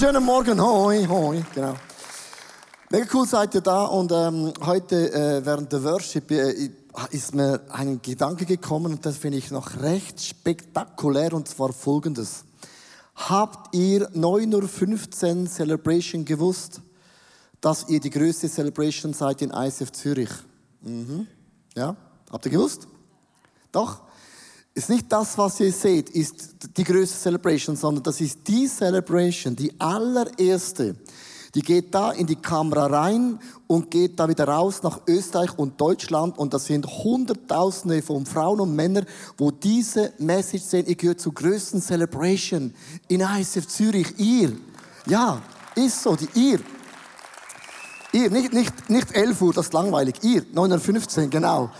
schönen Morgen. Hoi, hoi, genau. Mega cool seid ihr da und ähm, heute äh, während der Worship äh, ist mir ein Gedanke gekommen und das finde ich noch recht spektakulär und zwar folgendes. Habt ihr 9.15 Uhr Celebration gewusst, dass ihr die größte Celebration seid in ISF Zürich? Mhm. Ja? Habt ihr gewusst? Doch? Ist nicht das, was ihr seht, ist die größte Celebration, sondern das ist die Celebration, die allererste. Die geht da in die Kamera rein und geht da wieder raus nach Österreich und Deutschland und das sind Hunderttausende von Frauen und Männern, wo diese Message sehen, ihr gehört zur größten Celebration in ISF Zürich. Ihr. Ja, ist so, die ihr. Ihr, nicht, nicht, nicht 11 Uhr, das ist langweilig. Ihr, 9.15 Uhr, genau.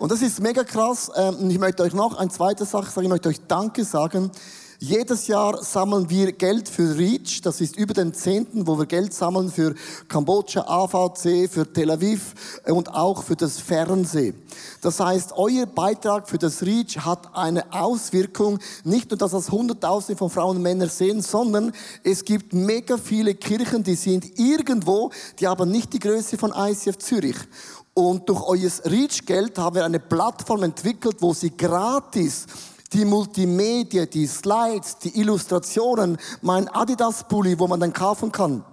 Und das ist mega krass. Ähm, ich möchte euch noch eine zweite Sache sagen. Ich möchte euch Danke sagen. Jedes Jahr sammeln wir Geld für REACH. Das ist über den Zehnten, wo wir Geld sammeln für Kambodscha, AVC, für Tel Aviv und auch für das Fernsehen. Das heißt, euer Beitrag für das REACH hat eine Auswirkung. Nicht nur, dass das Hunderttausende von Frauen und Männern sehen, sondern es gibt mega viele Kirchen, die sind irgendwo, die haben nicht die Größe von ICF Zürich. Und durch euer Reach-Geld haben wir eine Plattform entwickelt, wo sie gratis die Multimedia, die Slides, die Illustrationen, mein Adidas-Pulli, wo man dann kaufen kann.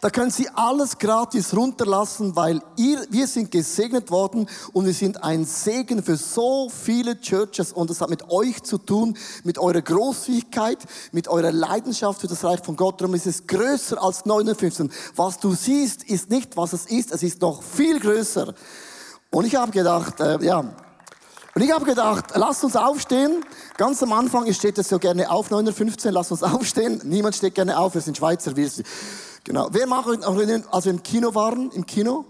Da können Sie alles gratis runterlassen, weil ihr, wir sind gesegnet worden und wir sind ein Segen für so viele Churches und das hat mit euch zu tun, mit eurer Großzügigkeit, mit eurer Leidenschaft für das Reich von Gott. Darum ist es größer als 59. Was du siehst, ist nicht, was es ist, es ist noch viel größer. Und ich habe gedacht, äh, ja, und ich habe gedacht, lasst uns aufstehen. Ganz am Anfang steht es so gerne auf, 9.15 lasst uns aufstehen. Niemand steht gerne auf, wir sind Schweizer. Wir sind, genau. Wer macht euch noch erinnern, als wir im Kino waren, im Kino?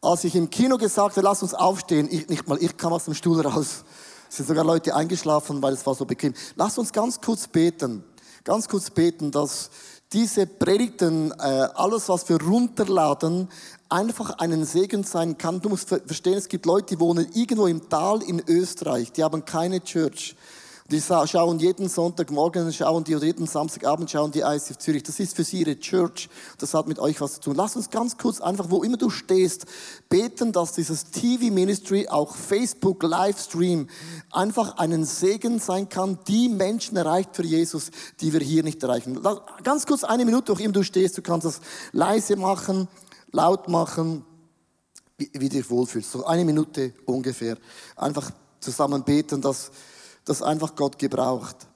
Als ich im Kino gesagt habe, lasst uns aufstehen, ich nicht mal, ich kam aus dem Stuhl raus. Es sind sogar Leute eingeschlafen, weil es war so bequem. Lasst uns ganz kurz beten. Ganz kurz beten, dass diese Predigten, äh, alles was wir runterladen, einfach einen Segen sein kann. Du musst verstehen, es gibt Leute, die wohnen irgendwo im Tal in Österreich, die haben keine Church. Die schauen jeden Sonntagmorgen, schauen die, oder jeden Samstagabend schauen die ICF Zürich. Das ist für sie ihre Church. Das hat mit euch was zu tun. Lass uns ganz kurz einfach, wo immer du stehst, beten, dass dieses TV-Ministry, auch Facebook, Livestream, einfach einen Segen sein kann, die Menschen erreicht für Jesus, die wir hier nicht erreichen. Ganz kurz eine Minute, wo immer du stehst, du kannst das leise machen, laut machen, wie, wie dich wohlfühlst. So eine Minute ungefähr. Einfach zusammen beten, dass das einfach Gott gebraucht.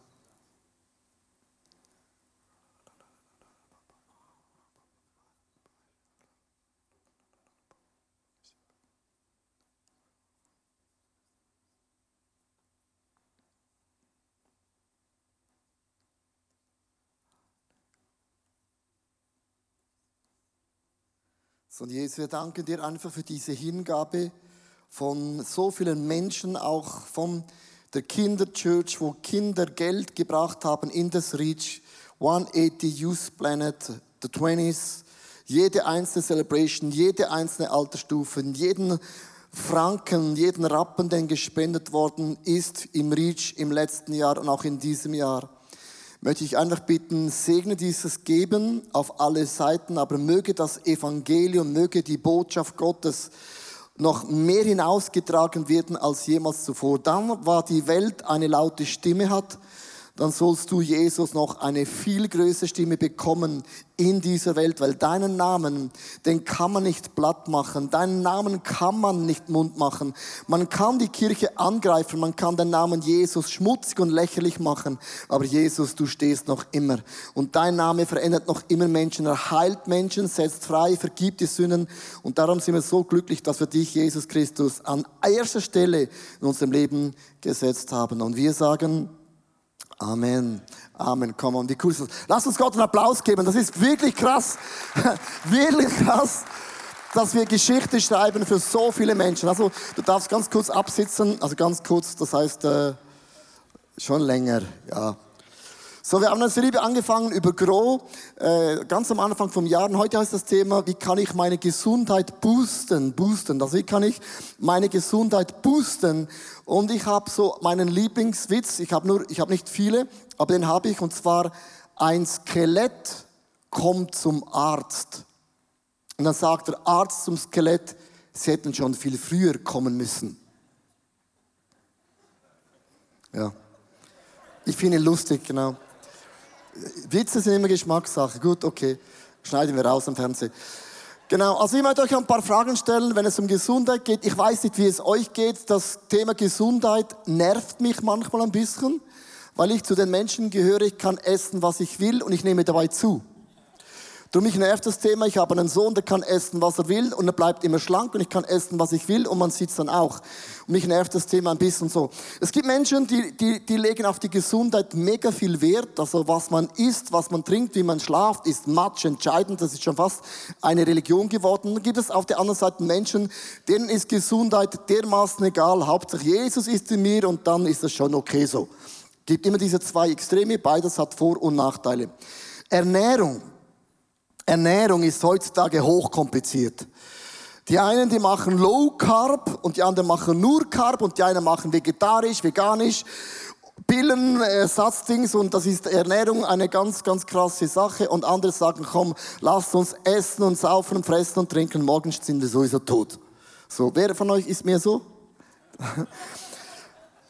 So, Jesus, wir danken dir einfach für diese Hingabe von so vielen Menschen, auch von der Kinderchurch, wo Kinder Geld gebracht haben in das Reach, 180 Youth Planet, the 20s, jede einzelne Celebration, jede einzelne Altersstufe, jeden Franken, jeden Rappen, der gespendet worden ist im Reach im letzten Jahr und auch in diesem Jahr, möchte ich einfach bitten, segne dieses Geben auf alle Seiten, aber möge das Evangelium, möge die Botschaft Gottes noch mehr hinausgetragen werden als jemals zuvor. Dann war die Welt eine laute Stimme hat, dann sollst du, Jesus, noch eine viel größere Stimme bekommen in dieser Welt, weil deinen Namen, den kann man nicht platt machen, deinen Namen kann man nicht mund machen. Man kann die Kirche angreifen, man kann den Namen Jesus schmutzig und lächerlich machen, aber Jesus, du stehst noch immer. Und dein Name verändert noch immer Menschen, er heilt Menschen, setzt frei, vergibt die Sünden. Und darum sind wir so glücklich, dass wir dich, Jesus Christus, an erster Stelle in unserem Leben gesetzt haben. Und wir sagen, Amen. Amen. Komm on, wie cool? Lass uns Gott einen Applaus geben. Das ist wirklich krass. wirklich krass, dass wir Geschichte schreiben für so viele Menschen. Also, du darfst ganz kurz absitzen. Also ganz kurz, das heißt, äh, schon länger, ja. So, wir haben eine Serie angefangen über Grow, äh, ganz am Anfang vom Jahr. Und heute heißt das Thema, wie kann ich meine Gesundheit boosten? Boosten. Also wie kann ich meine Gesundheit boosten? Und ich habe so meinen Lieblingswitz. Ich habe nur, ich habe nicht viele, aber den habe ich. Und zwar ein Skelett kommt zum Arzt. Und dann sagt der Arzt zum Skelett, sie hätten schon viel früher kommen müssen. Ja. Ich finde ihn lustig, genau. Witze sind immer Geschmackssache. Gut, okay. Schneiden wir raus am Fernsehen. Genau, also ich möchte euch ein paar Fragen stellen, wenn es um Gesundheit geht. Ich weiß nicht, wie es euch geht. Das Thema Gesundheit nervt mich manchmal ein bisschen, weil ich zu den Menschen gehöre, ich kann essen, was ich will und ich nehme dabei zu. Du mich nervt das Thema, ich habe einen Sohn, der kann essen, was er will und er bleibt immer schlank und ich kann essen, was ich will und man sieht es dann auch. Und mich nervt das Thema ein bisschen so. Es gibt Menschen, die, die, die legen auf die Gesundheit mega viel Wert. Also was man isst, was man trinkt, wie man schlaft, ist match entscheidend. Das ist schon fast eine Religion geworden. Dann gibt es auf der anderen Seite Menschen, denen ist Gesundheit dermaßen egal. Hauptsache Jesus ist in mir und dann ist das schon okay so. Gibt immer diese zwei Extreme, beides hat Vor- und Nachteile. Ernährung Ernährung ist heutzutage hochkompliziert. Die einen, die machen Low Carb und die anderen machen nur Carb und die einen machen vegetarisch, veganisch, Pillen, Ersatzdings und das ist Ernährung eine ganz, ganz krasse Sache und andere sagen, komm, lasst uns essen und saufen und fressen und trinken, morgen sind wir sowieso tot. So, wer von euch ist mir so?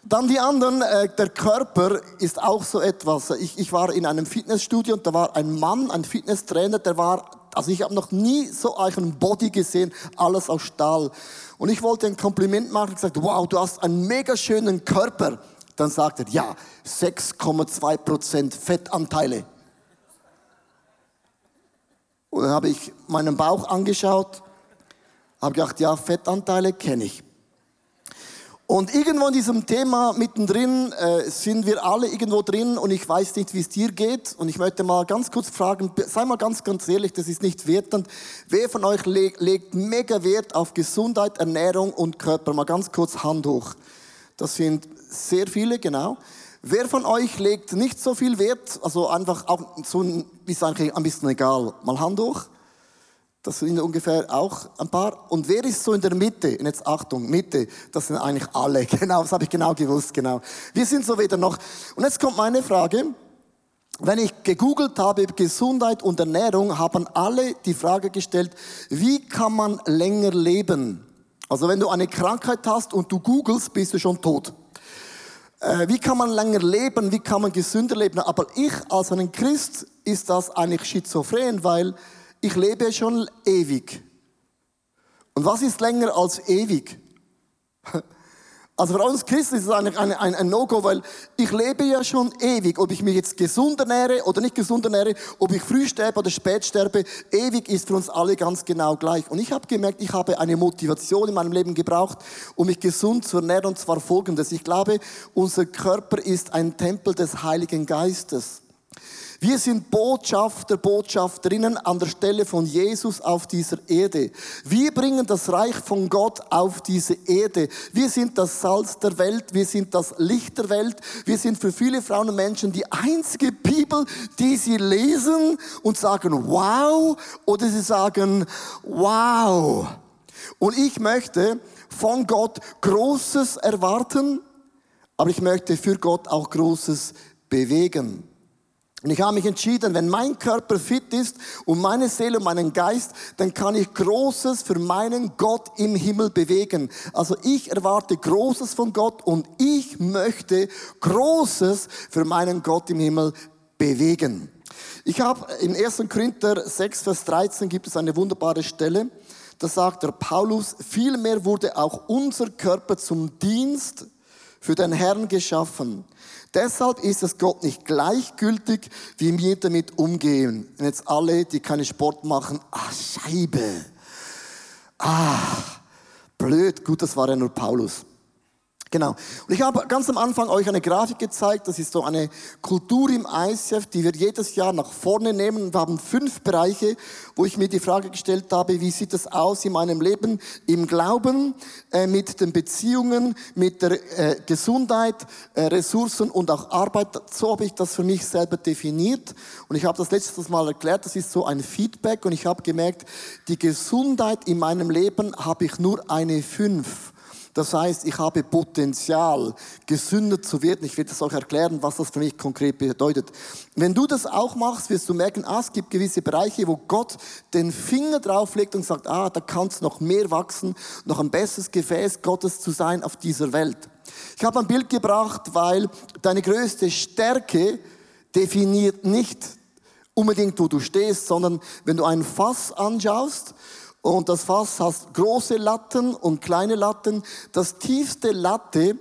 Dann die anderen, äh, der Körper ist auch so etwas. Ich, ich war in einem Fitnessstudio und da war ein Mann, ein Fitnesstrainer, der war, also ich habe noch nie so einen Body gesehen, alles aus Stahl. Und ich wollte ein Kompliment machen und gesagt, wow, du hast einen mega schönen Körper. Dann sagt er, ja, 6,2 Prozent Fettanteile. Und dann habe ich meinen Bauch angeschaut, habe gedacht, ja, Fettanteile kenne ich. Und irgendwo in diesem Thema mittendrin äh, sind wir alle irgendwo drin und ich weiß nicht, wie es dir geht. Und ich möchte mal ganz kurz fragen, sei mal ganz, ganz ehrlich, das ist nicht wertend. Wer von euch le legt mega Wert auf Gesundheit, Ernährung und Körper? Mal ganz kurz Hand hoch. Das sind sehr viele, genau. Wer von euch legt nicht so viel Wert, also einfach auch so, ist eigentlich ein bisschen egal. Mal Hand hoch. Das sind ungefähr auch ein paar. Und wer ist so in der Mitte? Und jetzt Achtung, Mitte. Das sind eigentlich alle. Genau, das habe ich genau gewusst, genau. Wir sind so wieder noch. Und jetzt kommt meine Frage. Wenn ich gegoogelt habe, Gesundheit und Ernährung, haben alle die Frage gestellt, wie kann man länger leben? Also wenn du eine Krankheit hast und du googelst, bist du schon tot. Äh, wie kann man länger leben? Wie kann man gesünder leben? Aber ich als ein Christ ist das eigentlich schizophren, weil ich lebe schon ewig. Und was ist länger als ewig? Also für uns Christen ist es eigentlich ein, ein, ein No-Go, weil ich lebe ja schon ewig. Ob ich mich jetzt gesund ernähre oder nicht gesund ernähre, ob ich früh sterbe oder spät sterbe, ewig ist für uns alle ganz genau gleich. Und ich habe gemerkt, ich habe eine Motivation in meinem Leben gebraucht, um mich gesund zu ernähren, und zwar folgendes. Ich glaube, unser Körper ist ein Tempel des Heiligen Geistes. Wir sind Botschafter, Botschafterinnen an der Stelle von Jesus auf dieser Erde. Wir bringen das Reich von Gott auf diese Erde. Wir sind das Salz der Welt, wir sind das Licht der Welt. Wir sind für viele Frauen und Menschen die einzige Bibel, die sie lesen und sagen, wow, oder sie sagen, wow. Und ich möchte von Gott Großes erwarten, aber ich möchte für Gott auch Großes bewegen. Und ich habe mich entschieden, wenn mein Körper fit ist und meine Seele und meinen Geist, dann kann ich Großes für meinen Gott im Himmel bewegen. Also ich erwarte Großes von Gott und ich möchte Großes für meinen Gott im Himmel bewegen. Ich habe in 1. Korinther 6, Vers 13 gibt es eine wunderbare Stelle. Da sagt der Paulus, vielmehr wurde auch unser Körper zum Dienst für den Herrn geschaffen. Deshalb ist es Gott nicht gleichgültig, wie wir damit umgehen. Und jetzt alle, die keinen Sport machen, ah, Scheibe. Ah, blöd. Gut, das war ja nur Paulus. Genau. Und ich habe ganz am Anfang euch eine Grafik gezeigt. Das ist so eine Kultur im ICF, die wir jedes Jahr nach vorne nehmen. Wir haben fünf Bereiche, wo ich mir die Frage gestellt habe, wie sieht es aus in meinem Leben, im Glauben, äh, mit den Beziehungen, mit der äh, Gesundheit, äh, Ressourcen und auch Arbeit. So habe ich das für mich selber definiert. Und ich habe das letztes Mal erklärt. Das ist so ein Feedback. Und ich habe gemerkt, die Gesundheit in meinem Leben habe ich nur eine fünf. Das heißt, ich habe Potenzial, gesünder zu werden. Ich werde das auch erklären, was das für mich konkret bedeutet. Wenn du das auch machst, wirst du merken, ah, es gibt gewisse Bereiche, wo Gott den Finger drauflegt und sagt, ah, da kannst du noch mehr wachsen, noch ein besseres Gefäß Gottes zu sein auf dieser Welt. Ich habe ein Bild gebracht, weil deine größte Stärke definiert nicht unbedingt, wo du stehst, sondern wenn du ein Fass anschaust und das Fass hat große Latten und kleine Latten, das tiefste Latte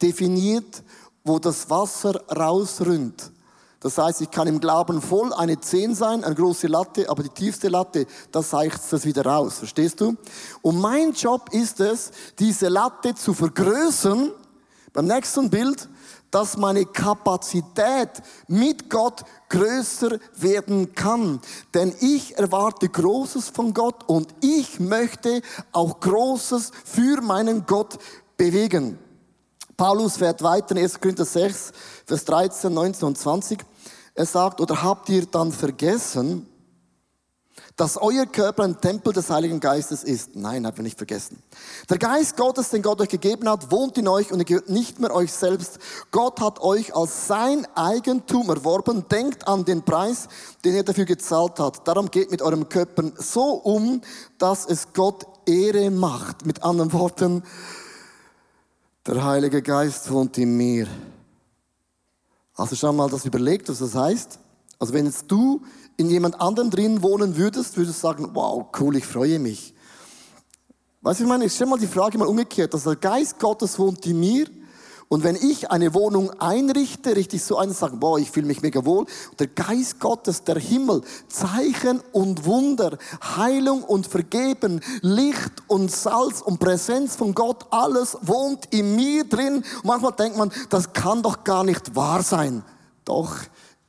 definiert, wo das Wasser rausrinnt. Das heißt, ich kann im Glauben voll eine 10 sein, eine große Latte, aber die tiefste Latte, da zeigt das wieder raus. Verstehst du? Und mein Job ist es, diese Latte zu vergrößern. Beim nächsten Bild, dass meine Kapazität mit Gott größer werden kann. Denn ich erwarte Großes von Gott und ich möchte auch Großes für meinen Gott bewegen. Paulus fährt weiter in 1. Korinther 6, Vers 13, 19 und 20. Er sagt, oder habt ihr dann vergessen, dass euer Körper ein Tempel des Heiligen Geistes ist. Nein, habt ihr nicht vergessen. Der Geist Gottes, den Gott euch gegeben hat, wohnt in euch und ihr gehört nicht mehr euch selbst. Gott hat euch als sein Eigentum erworben. Denkt an den Preis, den er dafür gezahlt hat. Darum geht mit eurem Körper so um, dass es Gott Ehre macht. Mit anderen Worten, der Heilige Geist wohnt in mir. Du schon mal das überlegt, was das heißt? Also wenn jetzt du in jemand anderem drin wohnen würdest, würdest du sagen, wow, cool, ich freue mich. Weißt du, ich meine, ich stelle mal die Frage mal umgekehrt, dass der Geist Gottes wohnt in mir und wenn ich eine Wohnung einrichte, richte ich so ein und sage, boah, ich fühle mich mega wohl. Der Geist Gottes, der Himmel, Zeichen und Wunder, Heilung und Vergeben, Licht und Salz und Präsenz von Gott, alles wohnt in mir drin. Und manchmal denkt man, das kann doch gar nicht wahr sein. Doch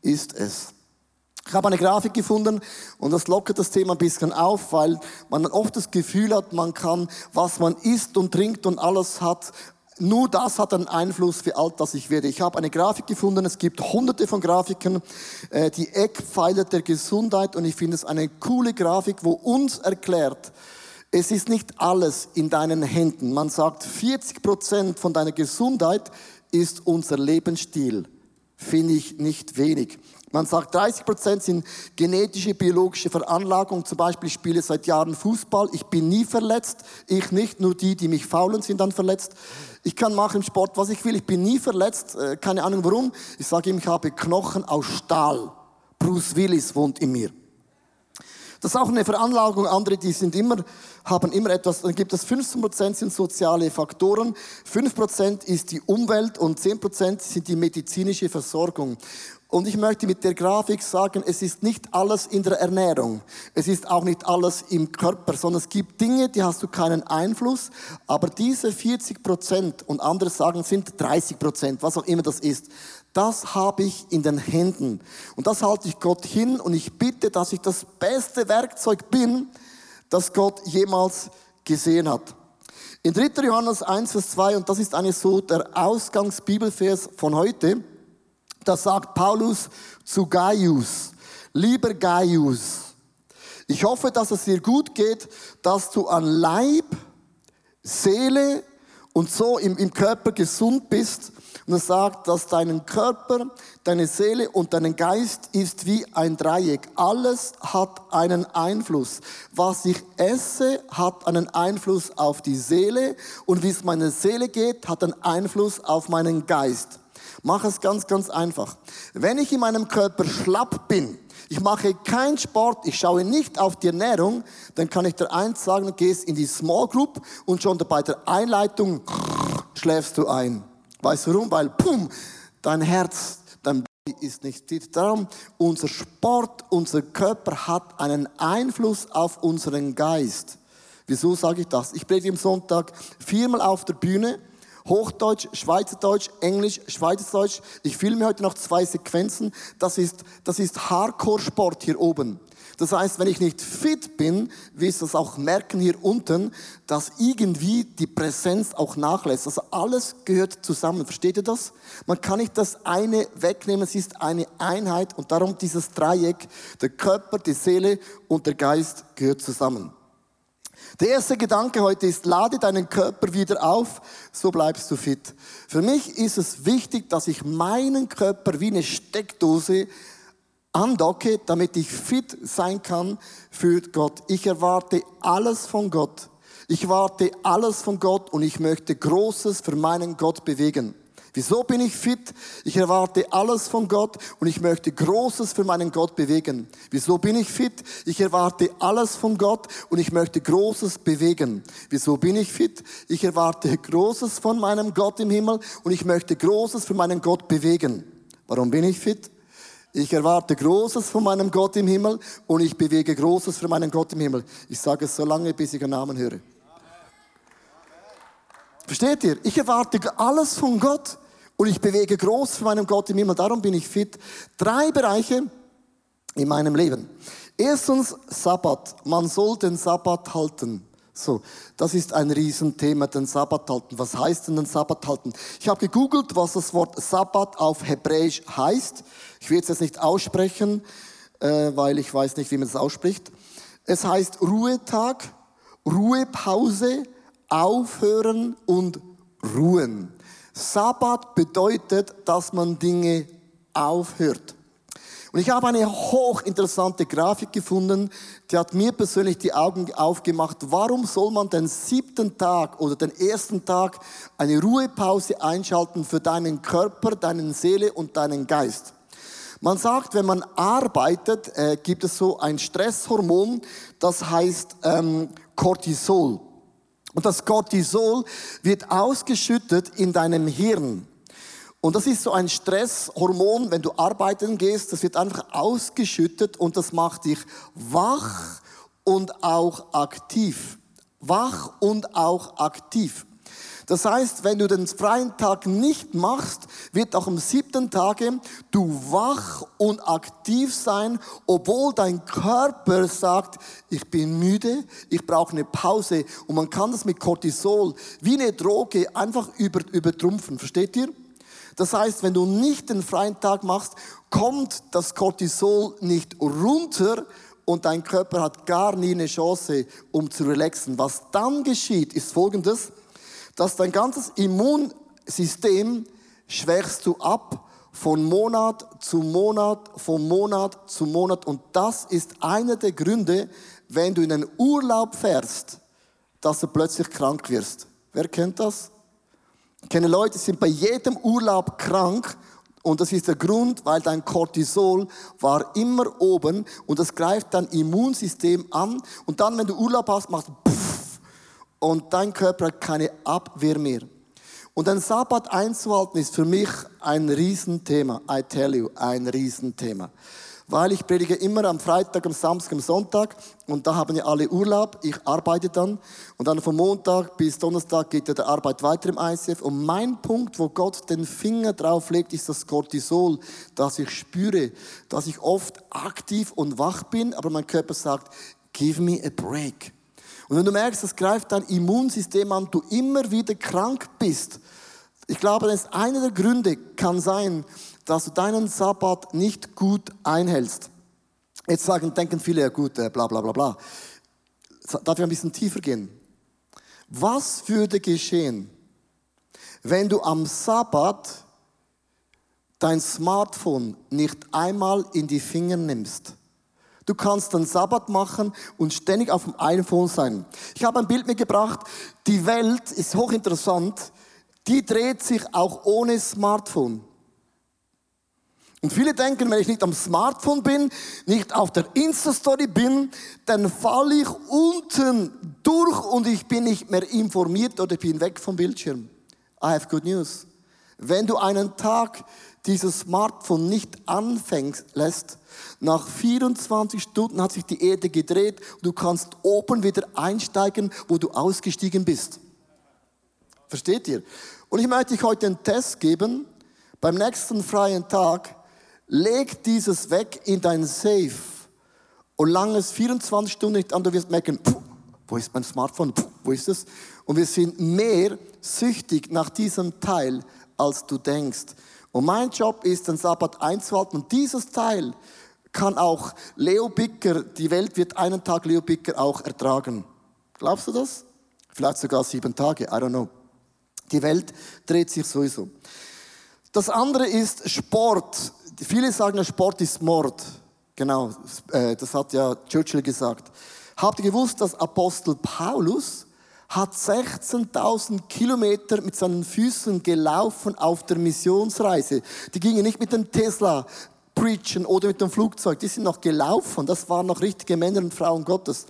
ist es. Ich habe eine Grafik gefunden und das lockert das Thema ein bisschen auf, weil man oft das Gefühl hat, man kann, was man isst und trinkt und alles hat, nur das hat einen Einfluss, wie alt das ich werde. Ich habe eine Grafik gefunden, es gibt hunderte von Grafiken, äh, die Eckpfeiler der Gesundheit und ich finde es eine coole Grafik, wo uns erklärt, es ist nicht alles in deinen Händen. Man sagt, 40 Prozent von deiner Gesundheit ist unser Lebensstil. Finde ich nicht wenig. Man sagt, 30 Prozent sind genetische, biologische Veranlagung. Zum Beispiel, ich spiele seit Jahren Fußball. Ich bin nie verletzt. Ich nicht. Nur die, die mich faulen, sind dann verletzt. Ich kann machen im Sport, was ich will. Ich bin nie verletzt. Äh, keine Ahnung warum. Ich sage ihm, ich habe Knochen aus Stahl. Bruce Willis wohnt in mir. Das ist auch eine Veranlagung. Andere, die sind immer, haben immer etwas. Dann gibt es 15 Prozent sind soziale Faktoren. 5 Prozent ist die Umwelt und 10 Prozent sind die medizinische Versorgung. Und ich möchte mit der Grafik sagen, es ist nicht alles in der Ernährung. Es ist auch nicht alles im Körper, sondern es gibt Dinge, die hast du keinen Einfluss. Aber diese 40 Prozent und andere sagen, sind 30 Prozent, was auch immer das ist. Das habe ich in den Händen. Und das halte ich Gott hin und ich bitte, dass ich das beste Werkzeug bin, das Gott jemals gesehen hat. In 3. Johannes 1, Vers 2, und das ist eigentlich so der Ausgangsbibelvers von heute, das sagt Paulus zu Gaius. Lieber Gaius, ich hoffe, dass es dir gut geht, dass du an Leib, Seele und so im, im Körper gesund bist. Und er sagt, dass dein Körper, deine Seele und dein Geist ist wie ein Dreieck. Alles hat einen Einfluss. Was ich esse, hat einen Einfluss auf die Seele. Und wie es meiner Seele geht, hat einen Einfluss auf meinen Geist. Mach es ganz, ganz einfach. Wenn ich in meinem Körper schlapp bin, ich mache keinen Sport, ich schaue nicht auf die Ernährung, dann kann ich dir eins sagen, du gehst in die Small Group und schon bei der Einleitung schläfst du ein. Weißt du warum? Weil, pum, dein Herz, dein Body ist nicht fit. Darum, unser Sport, unser Körper hat einen Einfluss auf unseren Geist. Wieso sage ich das? Ich predige am Sonntag viermal auf der Bühne Hochdeutsch, Schweizerdeutsch, Englisch, Schweizerdeutsch. Ich filme heute noch zwei Sequenzen. Das ist, das ist Hardcore-Sport hier oben. Das heißt, wenn ich nicht fit bin, wirst du das auch merken hier unten, dass irgendwie die Präsenz auch nachlässt. Also alles gehört zusammen. Versteht ihr das? Man kann nicht das eine wegnehmen. Es ist eine Einheit und darum dieses Dreieck, der Körper, die Seele und der Geist gehört zusammen. Der erste Gedanke heute ist, lade deinen Körper wieder auf, so bleibst du fit. Für mich ist es wichtig, dass ich meinen Körper wie eine Steckdose andocke, damit ich fit sein kann für Gott. Ich erwarte alles von Gott. Ich warte alles von Gott und ich möchte Großes für meinen Gott bewegen. Wieso bin ich fit? Ich erwarte alles von Gott und ich möchte Großes für meinen Gott bewegen. Wieso bin ich fit? Ich erwarte alles von Gott und ich möchte Großes bewegen. Wieso bin ich fit? Ich erwarte Großes von meinem Gott im Himmel und ich möchte Großes für meinen Gott bewegen. Warum bin ich fit? Ich erwarte Großes von meinem Gott im Himmel und ich bewege Großes für meinen Gott im Himmel. Ich sage es so lange, bis ich einen Namen höre. Versteht ihr? Ich erwarte alles von Gott und ich bewege groß für meinen Gott im Himmel. Darum bin ich fit. Drei Bereiche in meinem Leben. Erstens Sabbat. Man soll den Sabbat halten. So, das ist ein Riesenthema, den Sabbat halten. Was heißt denn den Sabbat halten? Ich habe gegoogelt, was das Wort Sabbat auf Hebräisch heißt. Ich will es jetzt nicht aussprechen, äh, weil ich weiß nicht, wie man es ausspricht. Es heißt Ruhetag, Ruhepause, Aufhören und Ruhen. Sabbat bedeutet, dass man Dinge aufhört. Und ich habe eine hochinteressante Grafik gefunden, die hat mir persönlich die Augen aufgemacht. Warum soll man den siebten Tag oder den ersten Tag eine Ruhepause einschalten für deinen Körper, deine Seele und deinen Geist? Man sagt, wenn man arbeitet, äh, gibt es so ein Stresshormon, das heißt ähm, Cortisol. Und das Cortisol wird ausgeschüttet in deinem Hirn. Und das ist so ein Stresshormon, wenn du arbeiten gehst, das wird einfach ausgeschüttet und das macht dich wach und auch aktiv. Wach und auch aktiv. Das heißt, wenn du den freien Tag nicht machst, wird auch am siebten Tage du wach und aktiv sein, obwohl dein Körper sagt, ich bin müde, ich brauche eine Pause. Und man kann das mit Cortisol wie eine Droge einfach über, übertrumpfen. Versteht ihr? Das heißt, wenn du nicht den freien Tag machst, kommt das Cortisol nicht runter und dein Körper hat gar nie eine Chance, um zu relaxen. Was dann geschieht, ist folgendes dass dein ganzes Immunsystem schwächst du ab von Monat zu Monat, von Monat zu Monat. Und das ist einer der Gründe, wenn du in einen Urlaub fährst, dass du plötzlich krank wirst. Wer kennt das? Ich kenne Leute, die sind bei jedem Urlaub krank und das ist der Grund, weil dein Cortisol war immer oben und das greift dein Immunsystem an und dann, wenn du Urlaub hast, machst du und dein Körper hat keine Abwehr mehr. Und ein Sabbat einzuhalten ist für mich ein Riesenthema. I tell you, ein Riesenthema. Weil ich predige immer am Freitag, am Samstag, am Sonntag und da haben ja alle Urlaub. Ich arbeite dann und dann von Montag bis Donnerstag geht ja der Arbeit weiter im ICF. Und mein Punkt, wo Gott den Finger drauf legt, ist das Cortisol, dass ich spüre, dass ich oft aktiv und wach bin, aber mein Körper sagt, give me a break. Und wenn du merkst, das greift dein Immunsystem an, du immer wieder krank bist, ich glaube, das ist einer der Gründe kann sein, dass du deinen Sabbat nicht gut einhältst. Jetzt sagen, denken viele, ja gut, äh, bla bla bla bla. Darf ich ein bisschen tiefer gehen? Was würde geschehen, wenn du am Sabbat dein Smartphone nicht einmal in die Finger nimmst? Du kannst dann Sabbat machen und ständig auf dem iPhone sein. Ich habe ein Bild mitgebracht. Die Welt ist hochinteressant. Die dreht sich auch ohne Smartphone. Und viele denken, wenn ich nicht am Smartphone bin, nicht auf der Insta-Story bin, dann falle ich unten durch und ich bin nicht mehr informiert oder bin weg vom Bildschirm. I have good news. Wenn du einen Tag dieses Smartphone nicht anfängst, lässt, nach 24 Stunden hat sich die Erde gedreht und du kannst oben wieder einsteigen, wo du ausgestiegen bist. Versteht ihr? Und ich möchte euch heute einen Test geben. Beim nächsten freien Tag, leg dieses weg in dein Safe. Und lange es 24 Stunden nicht an, du wirst merken, pfuh, wo ist mein Smartphone? Pfuh, wo ist es? Und wir sind mehr süchtig nach diesem Teil, als du denkst. Und mein Job ist, den Sabbat einzuhalten. Und dieses Teil kann auch Leo Bicker, die Welt wird einen Tag Leo Bicker auch ertragen. Glaubst du das? Vielleicht sogar sieben Tage, I don't know. Die Welt dreht sich sowieso. Das andere ist Sport. Viele sagen, Sport ist Mord. Genau, äh, das hat ja Churchill gesagt. Habt ihr gewusst, dass Apostel Paulus hat 16.000 Kilometer mit seinen Füßen gelaufen auf der Missionsreise. Die gingen nicht mit dem Tesla preachen oder mit dem Flugzeug, die sind noch gelaufen. Das waren noch richtige Männer und Frauen Gottes.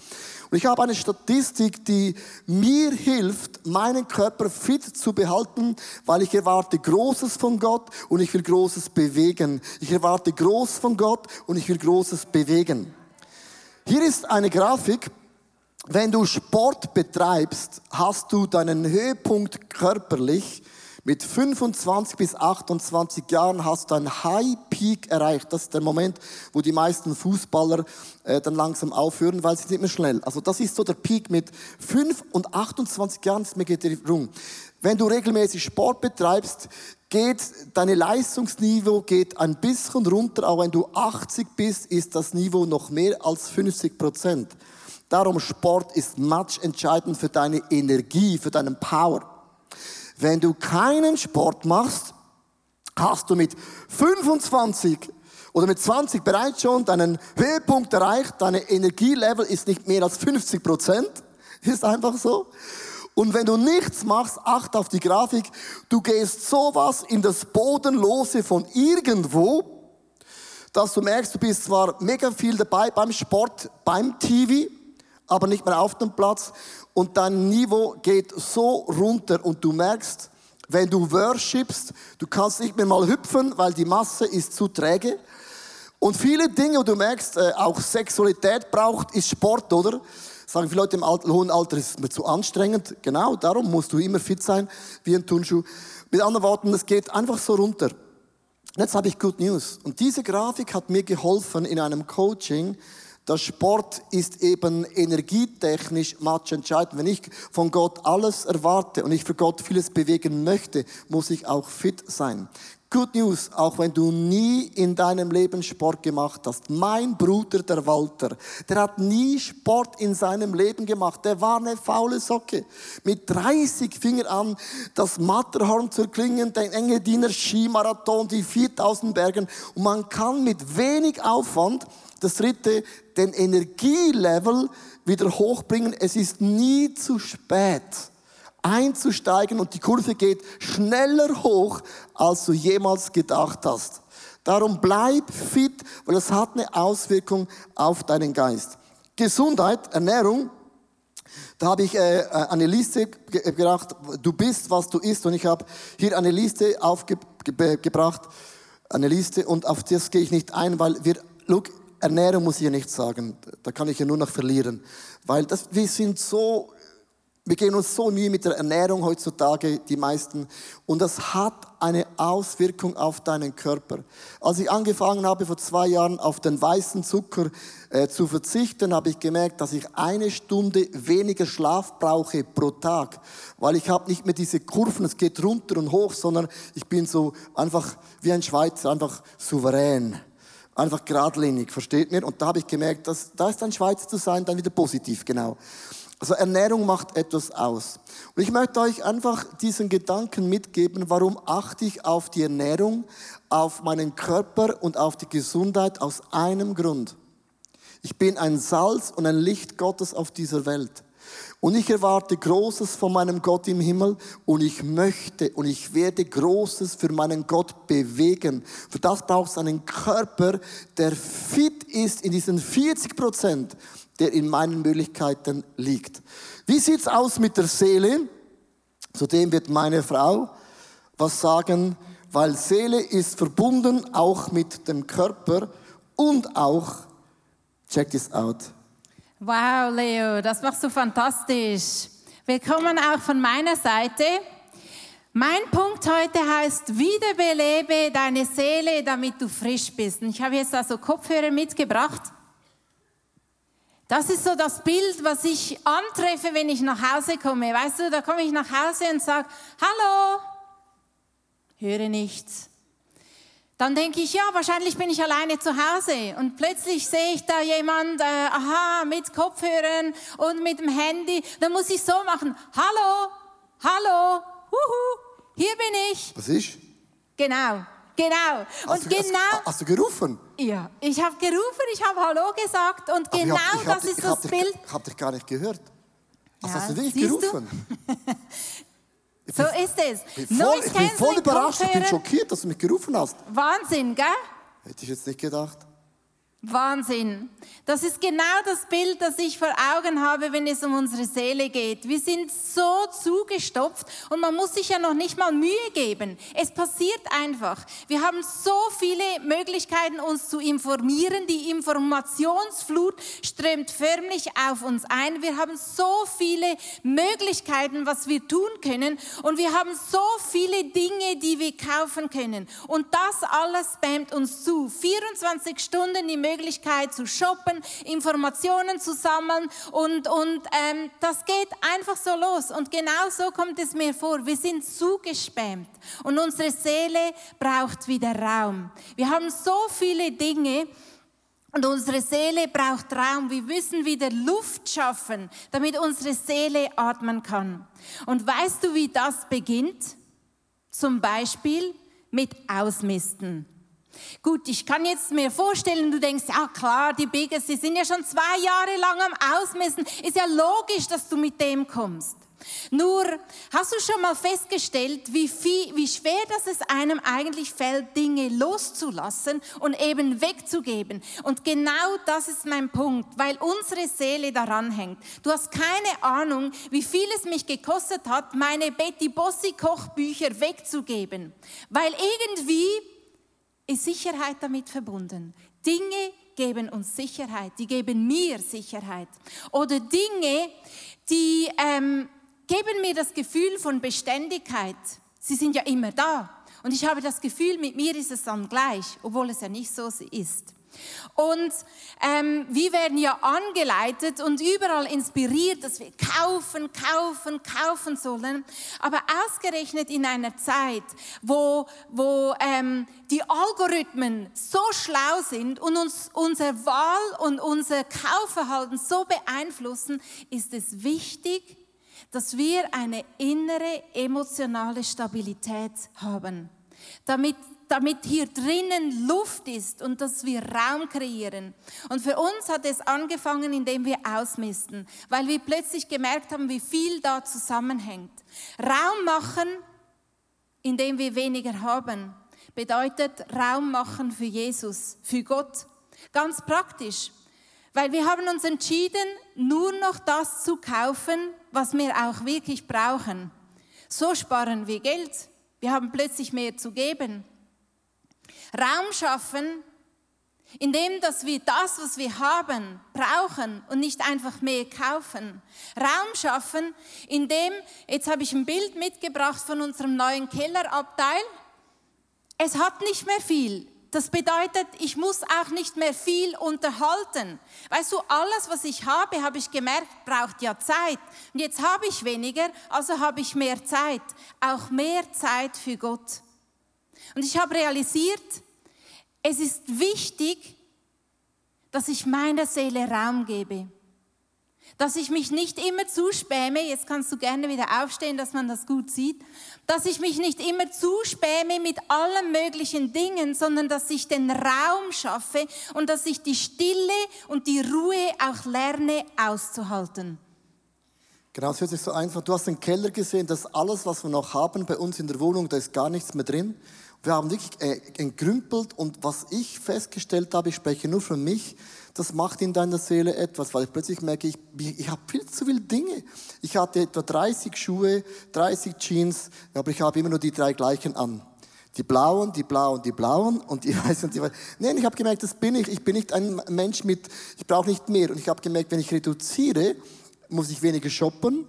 Und ich habe eine Statistik, die mir hilft, meinen Körper fit zu behalten, weil ich erwarte Großes von Gott und ich will Großes bewegen. Ich erwarte Groß von Gott und ich will Großes bewegen. Hier ist eine Grafik. Wenn du Sport betreibst, hast du deinen Höhepunkt körperlich mit 25 bis 28 Jahren hast du einen High Peak erreicht. Das ist der Moment, wo die meisten Fußballer äh, dann langsam aufhören, weil sie nicht mehr schnell. Also das ist so der Peak mit 5 und 28 Jahren ist mir rum. Wenn du regelmäßig Sport betreibst, geht deine Leistungsniveau geht ein bisschen runter, aber wenn du 80 bist, ist das Niveau noch mehr als 50 Prozent. Darum Sport ist much entscheidend für deine Energie, für deinen Power. Wenn du keinen Sport machst, hast du mit 25 oder mit 20 bereits schon deinen Höhepunkt erreicht. Deine Energielevel ist nicht mehr als 50 Prozent. Ist einfach so. Und wenn du nichts machst, acht auf die Grafik, du gehst sowas in das Bodenlose von irgendwo, dass du merkst, du bist zwar mega viel dabei beim Sport, beim TV, aber nicht mehr auf dem Platz und dein Niveau geht so runter und du merkst, wenn du worshipst, du kannst nicht mehr mal hüpfen, weil die Masse ist zu träge. Und viele Dinge, wo du merkst, äh, auch Sexualität braucht, ist Sport, oder? Sagen viele Leute im hohen Alter, ist mir zu anstrengend. Genau, darum musst du immer fit sein, wie ein Turnschuh. Mit anderen Worten, es geht einfach so runter. Jetzt habe ich Good News. Und diese Grafik hat mir geholfen in einem Coaching, der Sport ist eben energietechnisch match entscheidend. Wenn ich von Gott alles erwarte und ich für Gott vieles bewegen möchte, muss ich auch fit sein. Good News, auch wenn du nie in deinem Leben Sport gemacht hast. Mein Bruder, der Walter, der hat nie Sport in seinem Leben gemacht. Der war eine faule Socke. Mit 30 fing er an, das Matterhorn zu klingen, den Engadiner Skimarathon, die 4000 Bergen. Und man kann mit wenig Aufwand das dritte, den Energielevel wieder hochbringen. Es ist nie zu spät einzusteigen und die Kurve geht schneller hoch, als du jemals gedacht hast. Darum bleib fit, weil es hat eine Auswirkung auf deinen Geist. Gesundheit, Ernährung, da habe ich äh, eine Liste gebracht, du bist, was du isst. Und ich habe hier eine Liste aufgebracht, eine Liste, und auf das gehe ich nicht ein, weil wir, look, Ernährung muss ich ja nicht sagen, da kann ich ja nur noch verlieren. Weil das, wir sind so, wir gehen uns so Mühe mit der Ernährung heutzutage, die meisten. Und das hat eine Auswirkung auf deinen Körper. Als ich angefangen habe vor zwei Jahren auf den weißen Zucker äh, zu verzichten, habe ich gemerkt, dass ich eine Stunde weniger Schlaf brauche pro Tag. Weil ich habe nicht mehr diese Kurven, es geht runter und hoch, sondern ich bin so einfach wie ein Schweizer, einfach souverän Einfach geradlinig, versteht mir? Und da habe ich gemerkt, dass, da ist ein Schweizer zu sein, dann wieder positiv, genau. Also Ernährung macht etwas aus. Und ich möchte euch einfach diesen Gedanken mitgeben, warum achte ich auf die Ernährung, auf meinen Körper und auf die Gesundheit aus einem Grund. Ich bin ein Salz und ein Licht Gottes auf dieser Welt. Und ich erwarte Großes von meinem Gott im Himmel und ich möchte und ich werde Großes für meinen Gott bewegen. Für das braucht es einen Körper, der fit ist in diesen 40 Prozent, der in meinen Möglichkeiten liegt. Wie sieht's aus mit der Seele? Zudem wird meine Frau was sagen, weil Seele ist verbunden auch mit dem Körper und auch, check this out, Wow, Leo, das machst du fantastisch. Willkommen auch von meiner Seite. Mein Punkt heute heißt, wiederbelebe deine Seele, damit du frisch bist. Und ich habe jetzt also Kopfhörer mitgebracht. Das ist so das Bild, was ich antreffe, wenn ich nach Hause komme. Weißt du, da komme ich nach Hause und sage, hallo, höre nichts. Dann denke ich, ja, wahrscheinlich bin ich alleine zu Hause und plötzlich sehe ich da jemand, äh, aha, mit Kopfhörern und mit dem Handy. Dann muss ich so machen, hallo, hallo, huhu, hier bin ich. Was ist? Genau, genau. Hast und du, genau, Hast, hast du gerufen? ja, ich habe gerufen, ich habe Hallo gesagt und Aber ich genau hab- ich das dich- ist ich das dich, Bild. Ich habe dich gar nicht gehört. Was Ja, hast du wirklich gerufen? So ist es. Ich bin voll, ich bin voll überrascht, ich bin schockiert, dass du mich gerufen hast. Wahnsinn, gell? Hätte ich jetzt nicht gedacht. Wahnsinn. Das ist genau das Bild, das ich vor Augen habe, wenn es um unsere Seele geht. Wir sind so zugestopft und man muss sich ja noch nicht mal Mühe geben. Es passiert einfach. Wir haben so viele Möglichkeiten, uns zu informieren. Die Informationsflut strömt förmlich auf uns ein. Wir haben so viele Möglichkeiten, was wir tun können und wir haben so viele Dinge, die wir kaufen können. Und das alles spammt uns zu. 24 Stunden die Möglichkeit zu shoppen, Informationen zu sammeln und, und ähm, das geht einfach so los. Und genau so kommt es mir vor. Wir sind zugespammt und unsere Seele braucht wieder Raum. Wir haben so viele Dinge, und unsere Seele braucht Raum. Wir müssen wieder Luft schaffen, damit unsere Seele atmen kann. Und weißt du, wie das beginnt? Zum Beispiel mit Ausmisten. Gut, ich kann jetzt mir vorstellen, du denkst, ja klar, die Biggers, die sind ja schon zwei Jahre lang am Ausmisten. Ist ja logisch, dass du mit dem kommst. Nur, hast du schon mal festgestellt, wie, viel, wie schwer das es einem eigentlich fällt, Dinge loszulassen und eben wegzugeben? Und genau das ist mein Punkt, weil unsere Seele daran hängt. Du hast keine Ahnung, wie viel es mich gekostet hat, meine Betty Bossi Kochbücher wegzugeben. Weil irgendwie ist Sicherheit damit verbunden. Dinge geben uns Sicherheit, die geben mir Sicherheit. Oder Dinge, die ähm, geben mir das Gefühl von Beständigkeit. Sie sind ja immer da. Und ich habe das Gefühl, mit mir ist es dann gleich, obwohl es ja nicht so ist. Und ähm, wir werden ja angeleitet und überall inspiriert, dass wir kaufen, kaufen, kaufen sollen. Aber ausgerechnet in einer Zeit, wo, wo ähm, die Algorithmen so schlau sind und uns unser Wahl und unser Kaufverhalten so beeinflussen, ist es wichtig, dass wir eine innere emotionale Stabilität haben, damit damit hier drinnen Luft ist und dass wir Raum kreieren. Und für uns hat es angefangen, indem wir ausmisten, weil wir plötzlich gemerkt haben, wie viel da zusammenhängt. Raum machen, indem wir weniger haben, bedeutet Raum machen für Jesus, für Gott. Ganz praktisch, weil wir haben uns entschieden, nur noch das zu kaufen, was wir auch wirklich brauchen. So sparen wir Geld. Wir haben plötzlich mehr zu geben. Raum schaffen, indem dass wir das, was wir haben, brauchen und nicht einfach mehr kaufen. Raum schaffen, indem, jetzt habe ich ein Bild mitgebracht von unserem neuen Kellerabteil. Es hat nicht mehr viel. Das bedeutet, ich muss auch nicht mehr viel unterhalten. Weißt du, alles, was ich habe, habe ich gemerkt, braucht ja Zeit. Und jetzt habe ich weniger, also habe ich mehr Zeit. Auch mehr Zeit für Gott. Und ich habe realisiert, es ist wichtig, dass ich meiner Seele Raum gebe. Dass ich mich nicht immer zuspäme, jetzt kannst du gerne wieder aufstehen, dass man das gut sieht, dass ich mich nicht immer zuspäme mit allen möglichen Dingen, sondern dass ich den Raum schaffe und dass ich die Stille und die Ruhe auch lerne auszuhalten. Genau, es hört sich so einfach. Du hast den Keller gesehen, das ist alles, was wir noch haben bei uns in der Wohnung, da ist gar nichts mehr drin. Wir haben wirklich äh, entrümpelt und was ich festgestellt habe, ich spreche nur für mich, das macht in deiner Seele etwas, weil ich plötzlich merke, ich, ich habe viel zu viele Dinge. Ich hatte etwa 30 Schuhe, 30 Jeans, aber ich habe immer nur die drei gleichen an. Die blauen, die blauen, die blauen und die weißen und die weißen. Nein, ich habe gemerkt, das bin ich. Ich bin nicht ein Mensch mit, ich brauche nicht mehr. Und ich habe gemerkt, wenn ich reduziere, muss ich weniger shoppen,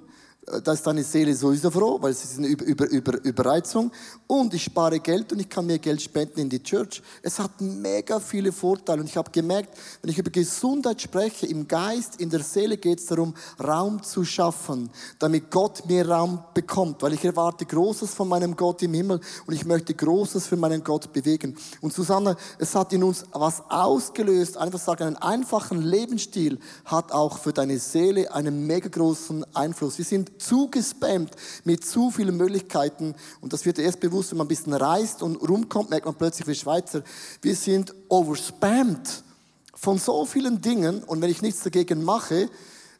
da ist deine Seele sowieso froh, weil sie sind über, über, über Überreizung. Und ich spare Geld und ich kann mehr Geld spenden in die Church. Es hat mega viele Vorteile. Und ich habe gemerkt, wenn ich über Gesundheit spreche, im Geist, in der Seele geht es darum, Raum zu schaffen, damit Gott mehr Raum bekommt. Weil ich erwarte Großes von meinem Gott im Himmel und ich möchte Großes für meinen Gott bewegen. Und Susanne, es hat in uns was ausgelöst. Einfach sagen, einen einfachen Lebensstil hat auch für deine Seele einen mega großen Einfluss. Wir sind zugespammt mit zu vielen Möglichkeiten. Und das wird erst bewusst, wenn man ein bisschen reist und rumkommt, merkt man plötzlich wie Schweizer, wir sind overspammed von so vielen Dingen. Und wenn ich nichts dagegen mache,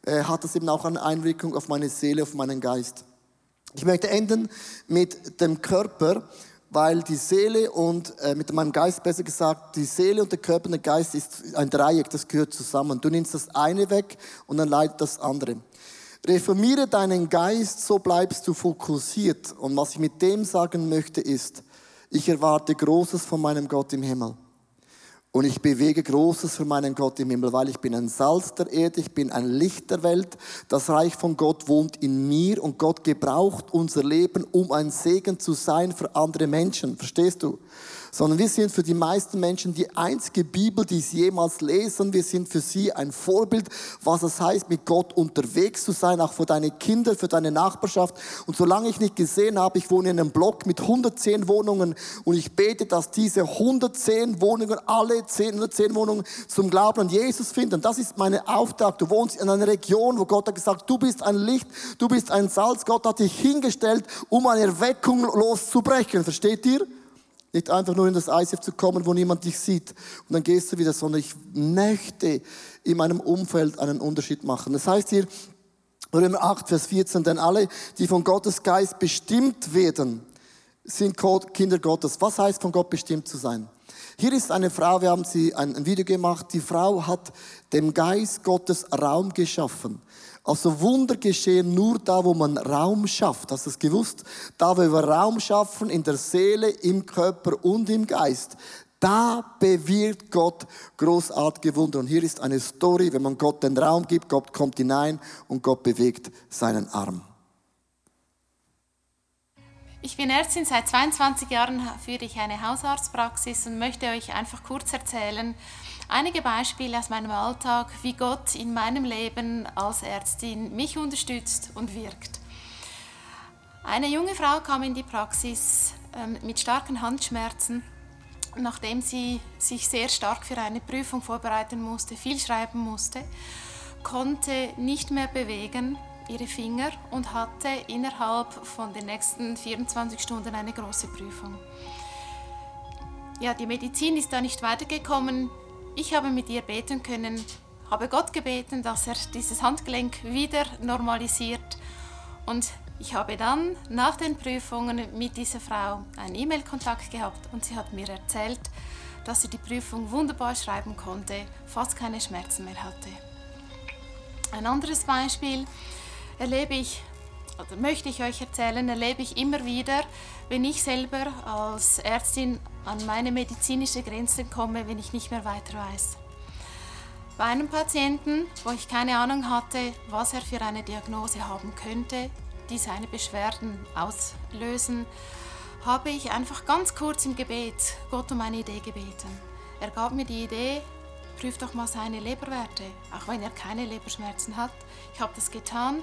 äh, hat das eben auch eine Einwirkung auf meine Seele, auf meinen Geist. Ich möchte enden mit dem Körper, weil die Seele und äh, mit meinem Geist besser gesagt, die Seele und der Körper und der Geist ist ein Dreieck, das gehört zusammen. Du nimmst das eine weg und dann leidet das andere. Reformiere deinen Geist, so bleibst du fokussiert. Und was ich mit dem sagen möchte ist, ich erwarte Großes von meinem Gott im Himmel. Und ich bewege Großes für meinen Gott im Himmel, weil ich bin ein Salz der Erde, ich bin ein Licht der Welt. Das Reich von Gott wohnt in mir und Gott gebraucht unser Leben, um ein Segen zu sein für andere Menschen. Verstehst du? Sondern wir sind für die meisten Menschen die einzige Bibel, die sie jemals lesen. Wir sind für sie ein Vorbild, was es heißt, mit Gott unterwegs zu sein, auch für deine Kinder, für deine Nachbarschaft. Und solange ich nicht gesehen habe, ich wohne in einem Block mit 110 Wohnungen und ich bete, dass diese 110 Wohnungen, alle 10, 110 Wohnungen zum Glauben an Jesus finden. Das ist meine Auftrag. Du wohnst in einer Region, wo Gott hat gesagt, du bist ein Licht, du bist ein Salz. Gott hat dich hingestellt, um eine Erweckung loszubrechen. Versteht ihr? Nicht einfach nur in das ICF zu kommen, wo niemand dich sieht und dann gehst du wieder, sondern ich möchte in meinem Umfeld einen Unterschied machen. Das heißt hier, Römer 8, Vers 14, denn alle, die von Gottes Geist bestimmt werden, sind Kinder Gottes. Was heißt von Gott bestimmt zu sein? Hier ist eine Frau, wir haben sie ein Video gemacht, die Frau hat dem Geist Gottes Raum geschaffen. Also Wunder geschehen nur da, wo man Raum schafft. Hast du es gewusst? Da, wo wir Raum schaffen in der Seele, im Körper und im Geist. Da bewirkt Gott großartige Wunder. Und hier ist eine Story, wenn man Gott den Raum gibt, Gott kommt hinein und Gott bewegt seinen Arm. Ich bin Ärztin, seit 22 Jahren führe ich eine Hausarztpraxis und möchte euch einfach kurz erzählen, einige Beispiele aus meinem Alltag, wie Gott in meinem Leben als Ärztin mich unterstützt und wirkt. Eine junge Frau kam in die Praxis ähm, mit starken Handschmerzen, nachdem sie sich sehr stark für eine Prüfung vorbereiten musste, viel schreiben musste, konnte nicht mehr bewegen ihre Finger und hatte innerhalb von den nächsten 24 Stunden eine große Prüfung. Ja, die Medizin ist da nicht weitergekommen. Ich habe mit ihr beten können, habe Gott gebeten, dass er dieses Handgelenk wieder normalisiert. Und ich habe dann nach den Prüfungen mit dieser Frau einen E-Mail-Kontakt gehabt und sie hat mir erzählt, dass sie die Prüfung wunderbar schreiben konnte, fast keine Schmerzen mehr hatte. Ein anderes Beispiel erlebe ich oder möchte ich euch erzählen, erlebe ich immer wieder, wenn ich selber als Ärztin an meine medizinische Grenze komme, wenn ich nicht mehr weiter weiß. Bei einem Patienten, wo ich keine Ahnung hatte, was er für eine Diagnose haben könnte, die seine Beschwerden auslösen, habe ich einfach ganz kurz im Gebet Gott um eine Idee gebeten. Er gab mir die Idee, prüf doch mal seine Leberwerte, auch wenn er keine Leberschmerzen hat. Ich habe das getan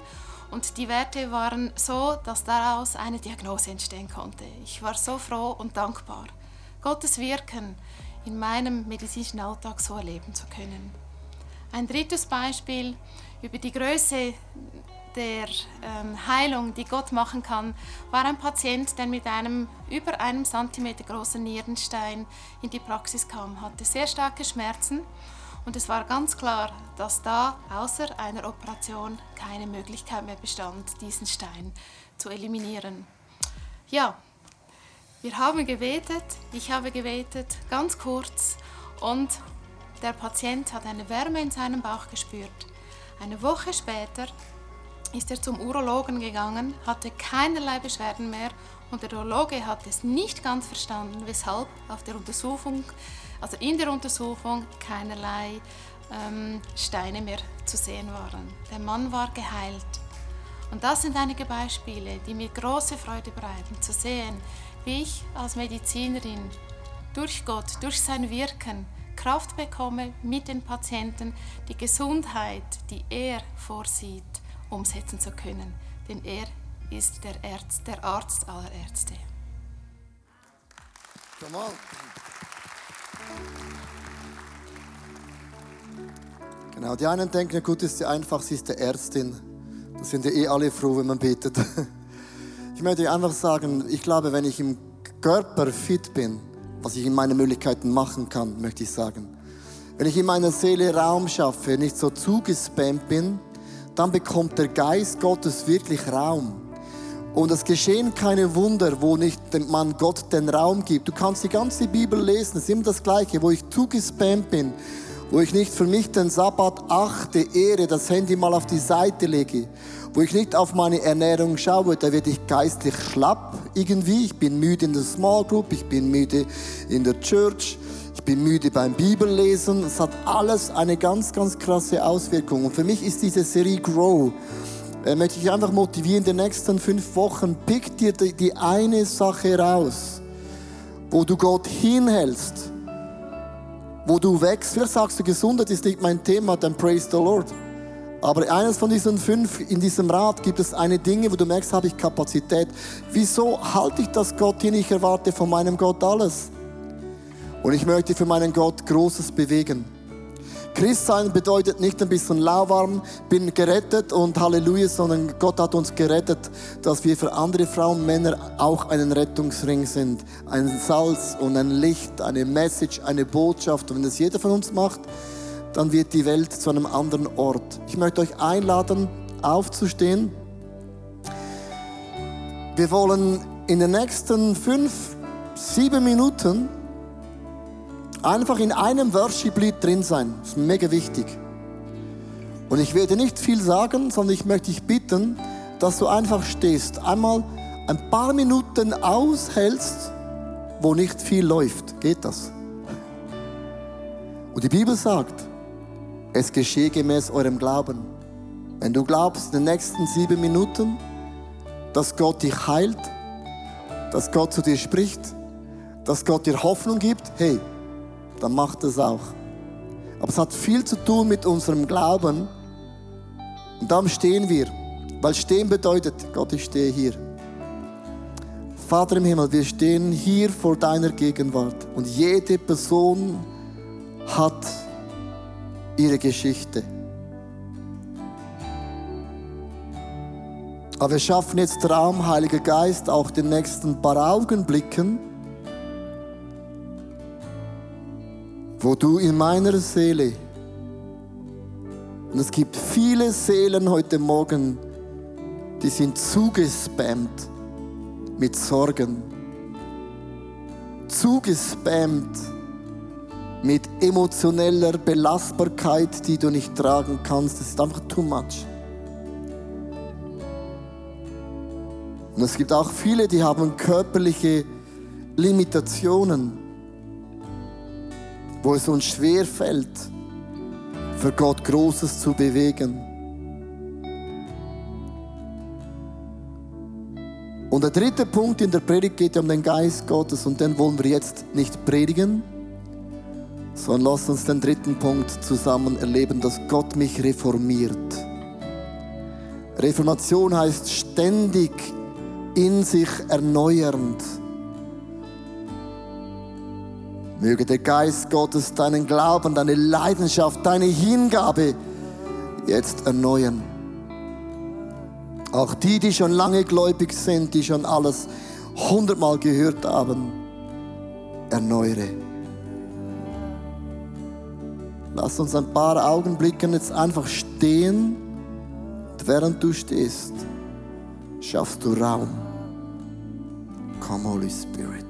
und die Werte waren so, dass daraus eine Diagnose entstehen konnte. Ich war so froh und dankbar, Gottes Wirken in meinem medizinischen Alltag so erleben zu können. Ein drittes Beispiel über die Größe der ähm, Heilung, die Gott machen kann, war ein Patient, der mit einem über einem Zentimeter großen Nierenstein in die Praxis kam, hatte sehr starke Schmerzen und es war ganz klar, dass da außer einer Operation keine Möglichkeit mehr bestand, diesen Stein zu eliminieren. Ja, wir haben gebetet, ich habe gebetet, ganz kurz und der Patient hat eine Wärme in seinem Bauch gespürt. Eine Woche später ist er zum Urologen gegangen, hatte keinerlei Beschwerden mehr und der Urologe hat es nicht ganz verstanden, weshalb auf der Untersuchung also in der Untersuchung keinerlei ähm, Steine mehr zu sehen waren. Der Mann war geheilt. Und das sind einige Beispiele, die mir große Freude bereiten, zu sehen, wie ich als Medizinerin durch Gott, durch sein Wirken Kraft bekomme, mit den Patienten die Gesundheit, die er vorsieht, umsetzen zu können. Denn er ist der, Arzt, der Arzt aller Ärzte. On. Genau, die einen denken, gut, ist sie einfach, sie ist der Ärztin. Da sind ja eh alle froh, wenn man betet. Ich möchte einfach sagen, ich glaube, wenn ich im Körper fit bin, was ich in meinen Möglichkeiten machen kann, möchte ich sagen. Wenn ich in meiner Seele Raum schaffe, nicht so zugespammt bin, dann bekommt der Geist Gottes wirklich Raum. Und es geschehen keine Wunder, wo nicht man Gott den Raum gibt. Du kannst die ganze Bibel lesen, es ist immer das Gleiche, wo ich zugespammt bin, wo ich nicht für mich den Sabbat achte, ehre, das Handy mal auf die Seite lege, wo ich nicht auf meine Ernährung schaue, da werde ich geistlich schlapp irgendwie. Ich bin müde in der Small Group, ich bin müde in der Church, ich bin müde beim Bibellesen. Es hat alles eine ganz, ganz krasse Auswirkung. Und für mich ist diese Serie Grow, äh, möchte ich einfach motivieren, in den nächsten fünf Wochen, pick dir die, die eine Sache raus, wo du Gott hinhältst wo du wächst. Vielleicht sagst du, Gesundheit ist nicht mein Thema, dann praise the Lord. Aber eines von diesen fünf in diesem Rat gibt es eine Dinge, wo du merkst, habe ich Kapazität. Wieso halte ich das Gott hin? Ich erwarte von meinem Gott alles. Und ich möchte für meinen Gott Großes bewegen. Christsein bedeutet nicht ein bisschen lauwarm, bin gerettet und Halleluja, sondern Gott hat uns gerettet, dass wir für andere Frauen und Männer auch einen Rettungsring sind. Ein Salz und ein Licht, eine Message, eine Botschaft. Und wenn das jeder von uns macht, dann wird die Welt zu einem anderen Ort. Ich möchte euch einladen, aufzustehen. Wir wollen in den nächsten fünf, sieben Minuten einfach in einem Worship-Lied drin sein. Das ist mega wichtig. Und ich werde nicht viel sagen, sondern ich möchte dich bitten, dass du einfach stehst. Einmal ein paar Minuten aushältst, wo nicht viel läuft. Geht das? Und die Bibel sagt, es geschehe gemäß eurem Glauben. Wenn du glaubst, in den nächsten sieben Minuten, dass Gott dich heilt, dass Gott zu dir spricht, dass Gott dir Hoffnung gibt, hey, dann macht es auch. Aber es hat viel zu tun mit unserem Glauben. Und darum stehen wir. Weil stehen bedeutet, Gott, ich stehe hier. Vater im Himmel, wir stehen hier vor deiner Gegenwart. Und jede Person hat ihre Geschichte. Aber wir schaffen jetzt Raum, Heiliger Geist, auch den nächsten paar Augenblicken wo du in meiner Seele, und es gibt viele Seelen heute Morgen, die sind zugespammt mit Sorgen, zugespammt mit emotioneller Belastbarkeit, die du nicht tragen kannst. Das ist einfach too much. Und es gibt auch viele, die haben körperliche Limitationen wo es uns schwer fällt, für Gott Großes zu bewegen. Und der dritte Punkt in der Predigt geht um den Geist Gottes und den wollen wir jetzt nicht predigen, sondern lass uns den dritten Punkt zusammen erleben, dass Gott mich reformiert. Reformation heißt ständig in sich erneuernd. Möge der Geist Gottes deinen Glauben, deine Leidenschaft, deine Hingabe jetzt erneuern. Auch die, die schon lange gläubig sind, die schon alles hundertmal gehört haben, erneuere. Lass uns ein paar Augenblicke jetzt einfach stehen. Und während du stehst, schaffst du Raum. Come, Holy Spirit.